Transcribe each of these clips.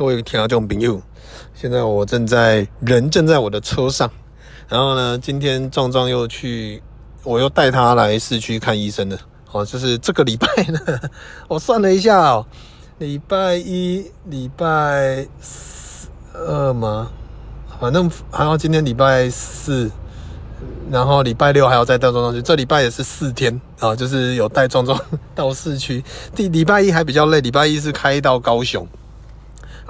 各位听众朋友，现在我正在人正在我的车上，然后呢，今天壮壮又去，我又带他来市区看医生了。哦，就是这个礼拜呢，我算了一下哦，礼拜一、礼拜二吗？反正还要今天礼拜四，然后礼拜六还要再带壮壮去，这礼拜也是四天啊，就是有带壮壮 到市区。第礼拜一还比较累，礼拜一是开到高雄。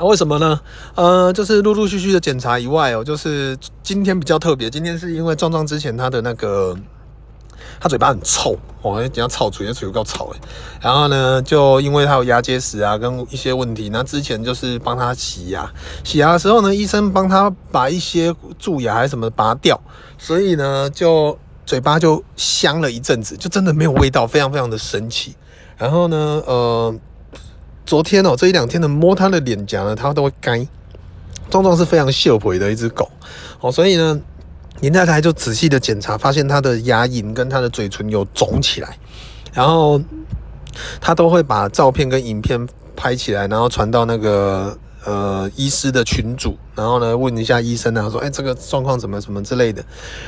啊，为什么呢？呃，就是陆陆续续的检查以外哦，就是今天比较特别。今天是因为壮壮之前他的那个，他嘴巴很臭哦，人家臭嘴，人家嘴又够臭。然后呢，就因为他有牙结石啊，跟一些问题，那之前就是帮他洗牙，洗牙的时候呢，医生帮他把一些蛀牙还是什么拔掉，所以呢，就嘴巴就香了一阵子，就真的没有味道，非常非常的神奇。然后呢，呃。昨天哦，这一两天的摸它的脸颊呢，它都会干。壮壮是非常秀皮的一只狗哦，所以呢，林太太就仔细的检查，发现它的牙龈跟它的嘴唇有肿起来，然后他都会把照片跟影片拍起来，然后传到那个呃医师的群组，然后呢问一下医生啊，说哎这个状况怎么怎么之类的，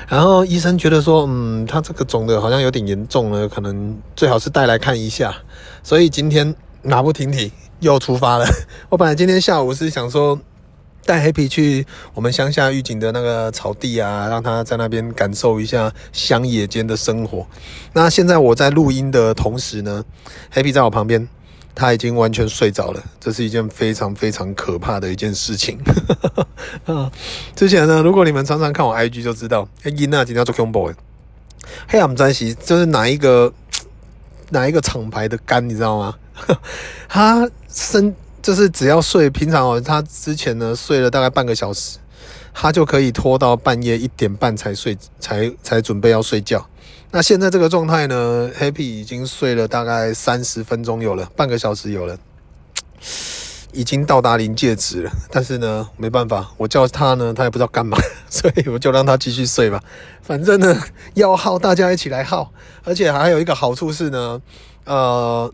然后医生觉得说嗯，他这个肿的好像有点严重了，可能最好是带来看一下，所以今天。马不停蹄又出发了。我本来今天下午是想说带 Happy 去我们乡下玉井的那个草地啊，让他在那边感受一下乡野间的生活。那现在我在录音的同时呢，Happy 在我旁边，他已经完全睡着了。这是一件非常非常可怕的一件事情。之前呢，如果你们常常看我 IG 就知道，哎，伊娜今天做 combo，黑暗在西就是哪一个 哪一个厂牌的肝，你知道吗？他生就是只要睡，平常哦，他之前呢睡了大概半个小时，他就可以拖到半夜一点半才睡，才才准备要睡觉。那现在这个状态呢，Happy 已经睡了大概三十分钟有了，半个小时有了，已经到达临界值了。但是呢，没办法，我叫他呢，他也不知道干嘛，所以我就让他继续睡吧。反正呢，要耗大家一起来耗，而且还有一个好处是呢，呃。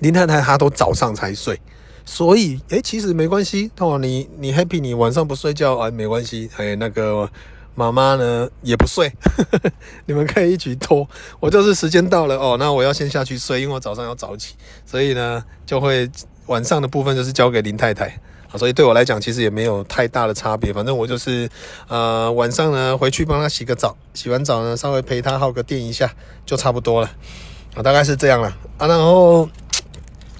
林太太她都早上才睡，所以诶、其实没关系哦。你你 happy，你晚上不睡觉啊，没关系。哎，那个妈妈呢也不睡，你们可以一起拖。我就是时间到了哦，那我要先下去睡，因为我早上要早起，所以呢就会晚上的部分就是交给林太太。好，所以对我来讲其实也没有太大的差别，反正我就是呃晚上呢回去帮她洗个澡，洗完澡呢稍微陪她耗个电一下就差不多了。啊，大概是这样了啊，然后。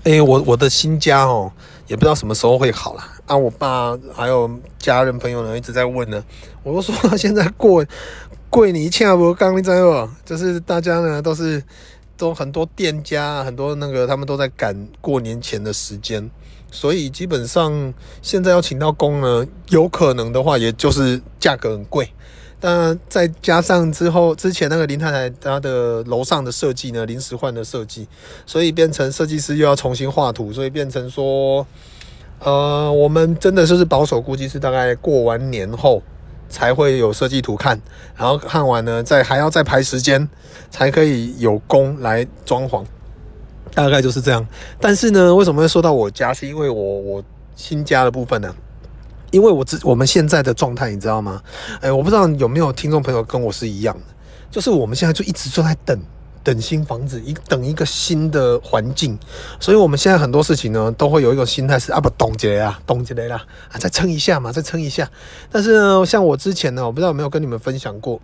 哎、我我的新家哦，也不知道什么时候会好啦。啊，我爸还有家人朋友呢一直在问呢。我都说现在过过年前不刚你知道？就是大家呢都是都很多店家很多那个他们都在赶过年前的时间，所以基本上现在要请到工呢，有可能的话，也就是价格很贵。那再加上之后之前那个林太太她的楼上的设计呢，临时换的设计，所以变成设计师又要重新画图，所以变成说，呃，我们真的就是保守估计是大概过完年后才会有设计图看，然后看完呢再还要再排时间才可以有工来装潢，大概就是这样。但是呢，为什么会说到我家？是因为我我新家的部分呢？因为我知我们现在的状态，你知道吗？哎，我不知道有没有听众朋友跟我是一样的，就是我们现在就一直就在等，等新房子，一等一个新的环境，所以我们现在很多事情呢，都会有一个心态是啊，不冻结啊，冻结啦，啊，再撑一下嘛，再撑一下。但是呢，像我之前呢，我不知道有没有跟你们分享过。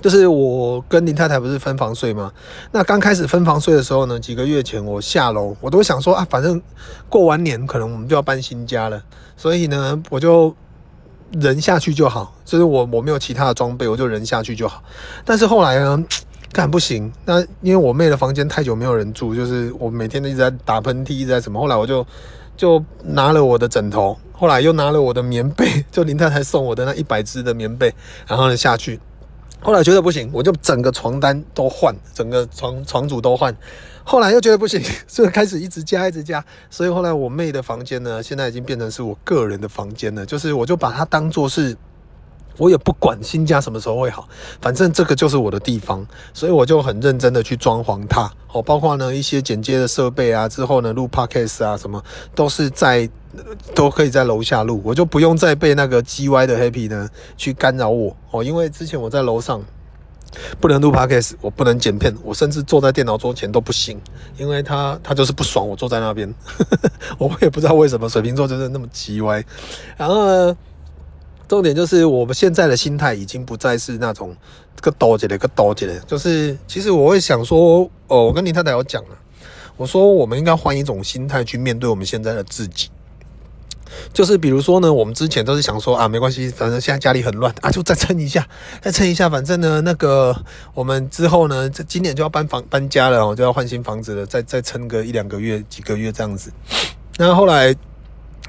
就是我跟林太太不是分房睡吗？那刚开始分房睡的时候呢，几个月前我下楼，我都想说啊，反正过完年可能我们就要搬新家了，所以呢，我就人下去就好。就是我我没有其他的装备，我就人下去就好。但是后来呢，干不行。那因为我妹的房间太久没有人住，就是我每天都一直在打喷嚏，一直在什么。后来我就就拿了我的枕头，后来又拿了我的棉被，就林太太送我的那一百只的棉被，然后呢下去。后来觉得不行，我就整个床单都换，整个床床组都换。后来又觉得不行，就开始一直加，一直加。所以后来我妹的房间呢，现在已经变成是我个人的房间了。就是我就把它当做是我也不管新家什么时候会好，反正这个就是我的地方，所以我就很认真的去装潢它。哦，包括呢一些剪接的设备啊，之后呢录 podcast 啊什么，都是在都可以在楼下录，我就不用再被那个 GY 的 Happy 呢去干扰我。哦，因为之前我在楼上不能录 podcast，我不能剪片，我甚至坐在电脑桌前都不行，因为他他就是不爽我坐在那边，我也不知道为什么水瓶座就是那么 GY，然后呢。重点就是我们现在的心态已经不再是那种个多结的、个多结的，就是其实我会想说，哦，我跟林太太有讲了，我说我们应该换一种心态去面对我们现在的自己，就是比如说呢，我们之前都是想说啊，没关系，反正现在家里很乱啊，就再撑一下，再撑一下，反正呢，那个我们之后呢，这今年就要搬房搬家了，就要换新房子了，再再撑个一两个月、几个月这样子，那后来。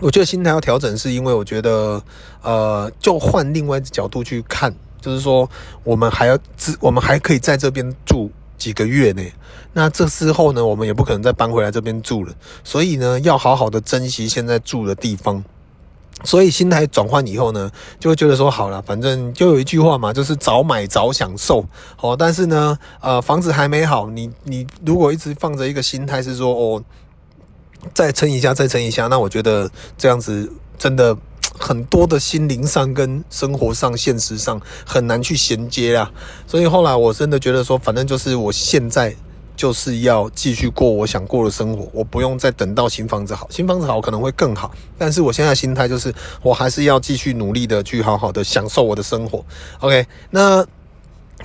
我觉得心态要调整，是因为我觉得，呃，就换另外一个角度去看，就是说，我们还要，我们还可以在这边住几个月呢。那这之后呢，我们也不可能再搬回来这边住了。所以呢，要好好的珍惜现在住的地方。所以心态转换以后呢，就会觉得说，好了，反正就有一句话嘛，就是早买早享受。哦，但是呢，呃，房子还没好，你你如果一直放着一个心态是说，哦。再撑一下，再撑一下，那我觉得这样子真的 很多的心灵上跟生活上、现实上很难去衔接啊。所以后来我真的觉得说，反正就是我现在就是要继续过我想过的生活，我不用再等到新房子好，新房子好可能会更好。但是我现在心态就是，我还是要继续努力的去好好的享受我的生活。OK，那。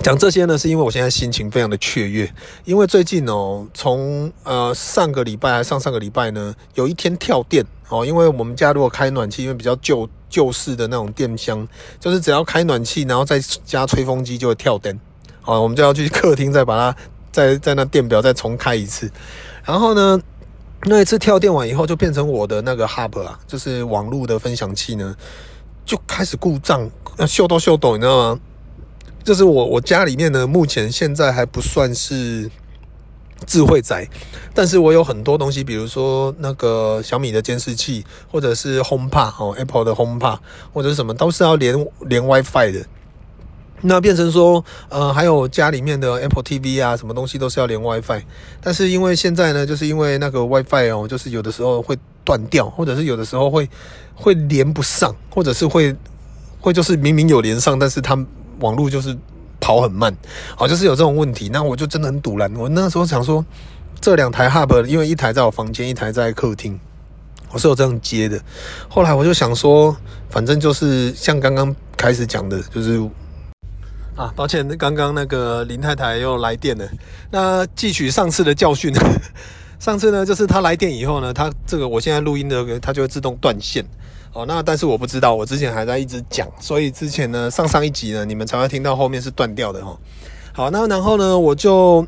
讲这些呢，是因为我现在心情非常的雀跃，因为最近哦，从呃上个礼拜还上上个礼拜呢，有一天跳电哦，因为我们家如果开暖气，因为比较旧旧式的那种电箱，就是只要开暖气，然后再加吹风机就会跳电，哦，我们就要去客厅再把它再在那电表再重开一次，然后呢，那一次跳电完以后，就变成我的那个 hub 啊，就是网络的分享器呢，就开始故障，秀逗秀逗，你知道吗？就是我我家里面呢，目前现在还不算是智慧宅，但是我有很多东西，比如说那个小米的监视器，或者是 HomePod 哦，Apple 的 HomePod，或者是什么，都是要连连 WiFi 的。那变成说，呃，还有家里面的 Apple TV 啊，什么东西都是要连 WiFi。但是因为现在呢，就是因为那个 WiFi 哦，就是有的时候会断掉，或者是有的时候会会连不上，或者是会会就是明明有连上，但是它。网络就是跑很慢，好，就是有这种问题，那我就真的很赌烂。我那时候想说，这两台 Hub，因为一台在我房间，一台在客厅，我是有这样接的。后来我就想说，反正就是像刚刚开始讲的，就是啊，抱歉，刚刚那个林太太又来电了。那汲取上次的教训，上次呢，就是她来电以后呢，她这个我现在录音的，它就会自动断线。哦，那但是我不知道，我之前还在一直讲，所以之前呢，上上一集呢，你们才会听到后面是断掉的哈。好，那然后呢，我就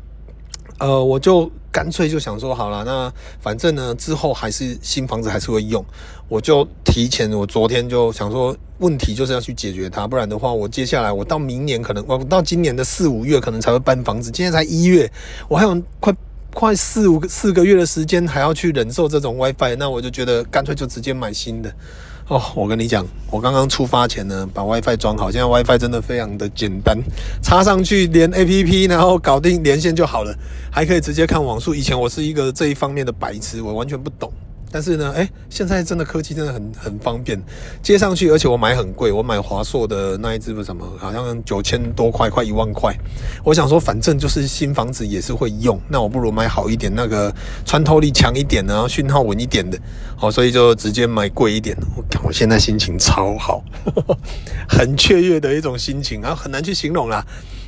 呃，我就干脆就想说，好了，那反正呢，之后还是新房子还是会用，我就提前，我昨天就想说，问题就是要去解决它，不然的话，我接下来我到明年可能，我到今年的四五月可能才会搬房子，今天才一月，我还有快快四五四个月的时间还要去忍受这种 WiFi，那我就觉得干脆就直接买新的。哦，我跟你讲，我刚刚出发前呢，把 WiFi 装好。现在 WiFi 真的非常的简单，插上去连 APP，然后搞定连线就好了，还可以直接看网速。以前我是一个这一方面的白痴，我完全不懂。但是呢，哎，现在真的科技真的很很方便，接上去，而且我买很贵，我买华硕的那一支不什么，好像九千多块，快一万块。我想说，反正就是新房子也是会用，那我不如买好一点，那个穿透力强一点，然后讯号稳一点的，好，所以就直接买贵一点。我看我现在心情超好，很雀跃的一种心情，然后很难去形容啦。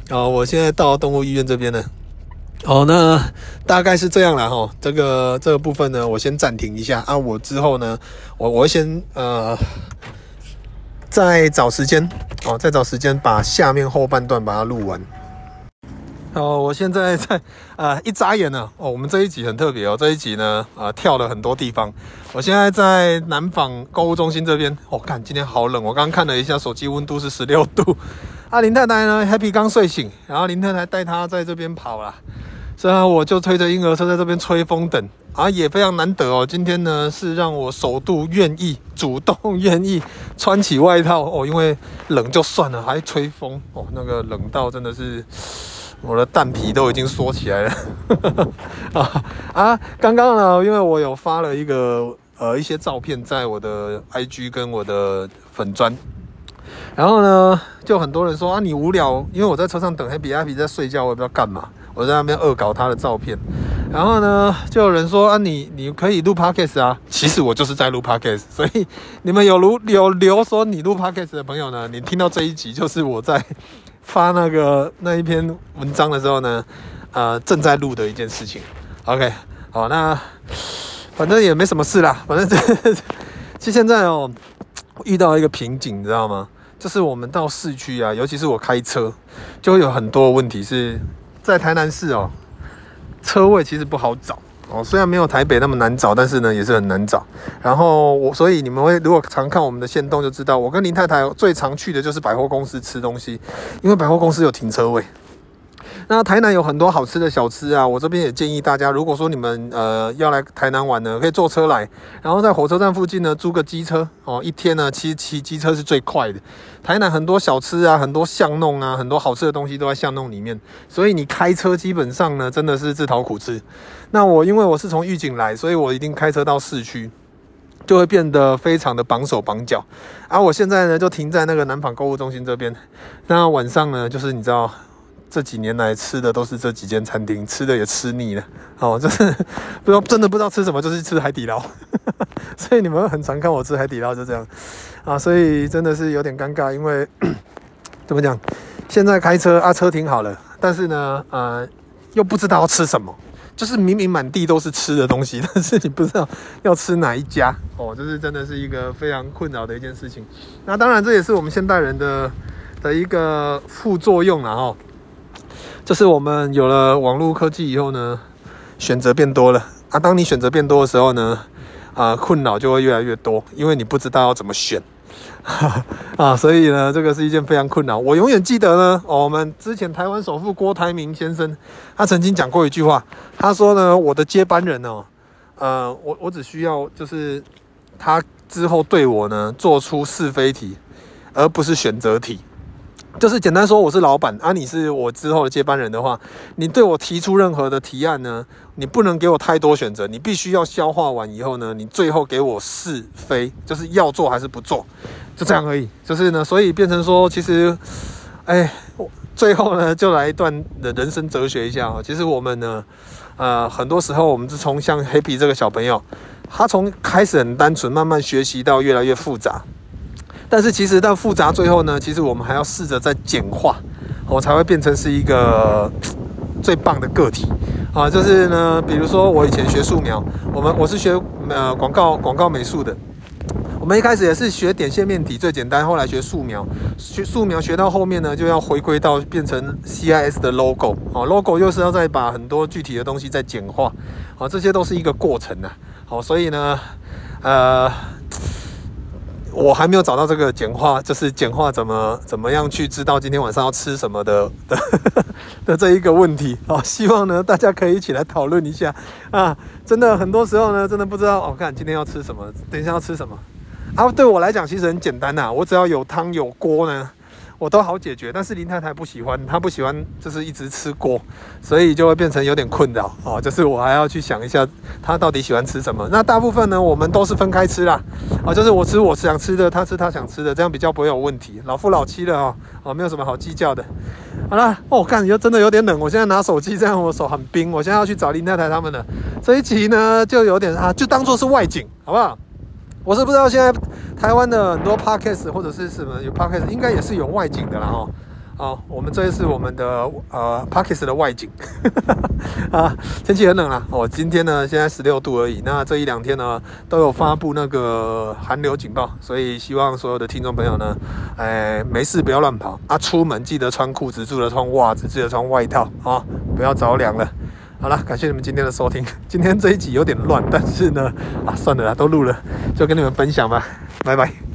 啊，我现在到动物医院这边呢。哦，那大概是这样了哈。这个这个部分呢，我先暂停一下啊。我之后呢，我我会先呃，再找时间哦，再找时间把下面后半段把它录完。哦，我现在在、呃，一眨眼呢，哦，我们这一集很特别哦，这一集呢啊、跳了很多地方。我现在在南纺购物中心这边，我、哦、看今天好冷，我刚看了一下手机温度是十六度。啊，林太太呢，Happy 刚睡醒，然后林太太带她在这边跑了。所以啊，我就推着婴儿车在这边吹风等啊，也非常难得哦。今天呢，是让我首度愿意主动愿意穿起外套哦，因为冷就算了，还吹风哦，那个冷到真的是我的蛋皮都已经缩起来了 啊啊！刚刚呢，因为我有发了一个呃一些照片在我的 IG 跟我的粉专。然后呢，就很多人说啊，你无聊，因为我在车上等黑比阿皮在睡觉，我也不知道干嘛，我在那边恶搞他的照片。然后呢，就有人说啊，你你可以录 podcast 啊，其实我就是在录 podcast，所以你们有如有留说你录 podcast 的朋友呢，你听到这一集就是我在发那个那一篇文章的时候呢，呃，正在录的一件事情。OK，好，那反正也没什么事啦，反正这 其实现在哦，遇到一个瓶颈，你知道吗？就是我们到市区啊，尤其是我开车，就会有很多问题是在台南市哦，车位其实不好找哦。虽然没有台北那么难找，但是呢也是很难找。然后我，所以你们会如果常看我们的线动就知道，我跟林太太最常去的就是百货公司吃东西，因为百货公司有停车位。那台南有很多好吃的小吃啊，我这边也建议大家，如果说你们呃要来台南玩呢，可以坐车来，然后在火车站附近呢租个机车哦，一天呢骑骑机车是最快的。台南很多小吃啊，很多巷弄啊，很多好吃的东西都在巷弄里面，所以你开车基本上呢真的是自讨苦吃。那我因为我是从玉井来，所以我一定开车到市区，就会变得非常的绑手绑脚。而、啊、我现在呢就停在那个南纺购物中心这边，那晚上呢就是你知道。这几年来吃的都是这几间餐厅，吃的也吃腻了，哦，就是不知道真的不知道吃什么，就是吃海底捞，所以你们很常看我吃海底捞，就这样。啊，所以真的是有点尴尬，因为 怎么讲，现在开车啊，车停好了，但是呢，呃，又不知道要吃什么，就是明明满地都是吃的东西，但是你不知道要吃哪一家，哦，就是真的是一个非常困扰的一件事情。那当然，这也是我们现代人的的一个副作用了哦。就是我们有了网络科技以后呢，选择变多了啊。当你选择变多的时候呢，啊，困扰就会越来越多，因为你不知道要怎么选，啊，所以呢，这个是一件非常困扰。我永远记得呢，我们之前台湾首富郭台铭先生，他曾经讲过一句话，他说呢，我的接班人呢，呃，我我只需要就是他之后对我呢做出是非题，而不是选择题。就是简单说，我是老板啊，你是我之后的接班人的话，你对我提出任何的提案呢，你不能给我太多选择，你必须要消化完以后呢，你最后给我是非，就是要做还是不做，就这样而已。就是呢，所以变成说，其实，哎，最后呢，就来一段的人生哲学一下啊。其实我们呢，呃，很多时候我们是从像黑皮这个小朋友，他从开始很单纯，慢慢学习到越来越复杂。但是其实到复杂最后呢，其实我们还要试着再简化，我才会变成是一个最棒的个体啊。就是呢，比如说我以前学素描，我们我是学呃广告广告美术的，我们一开始也是学点线面体最简单，后来学素描，学素描学到后面呢，就要回归到变成 CIS 的 logo 哦，logo 又是要再把很多具体的东西再简化，好，这些都是一个过程呐。好，所以呢，呃。我还没有找到这个简化，就是简化怎么怎么样去知道今天晚上要吃什么的的 的这一个问题啊，希望呢大家可以一起来讨论一下啊！真的很多时候呢，真的不知道、哦、看今天要吃什么，等一下要吃什么啊？对我来讲其实很简单呐、我只要有汤有锅呢。我都好解决，但是林太太不喜欢，她不喜欢就是一直吃锅，所以就会变成有点困扰哦。就是我还要去想一下，她到底喜欢吃什么。那大部分呢，我们都是分开吃啦，啊，就是我吃我想吃的，她吃她想吃的，这样比较不会有问题。老夫老妻了啊，哦，没有什么好计较的。好啦，哦，我看你就真的有点冷，我现在拿手机这样，我手很冰，我现在要去找林太太他们了。这一集呢，就有点啊，就当做是外景，好不好？我是不知道现在台湾的很多 podcast 或者是什么有 podcast，应该也是有外景的啦哦。好，我们这一次我们的呃 podcast 的外景 啊，天气很冷啊。我今天呢现在十六度而已，那这一两天呢都有发布那个寒流警报，所以希望所有的听众朋友呢，哎没事不要乱跑啊，出门记得穿裤子，记得穿袜子，记得穿外套啊，不要着凉了。好了，感谢你们今天的收听。今天这一集有点乱，但是呢，啊，算了啦，都录了，就跟你们分享吧，拜拜。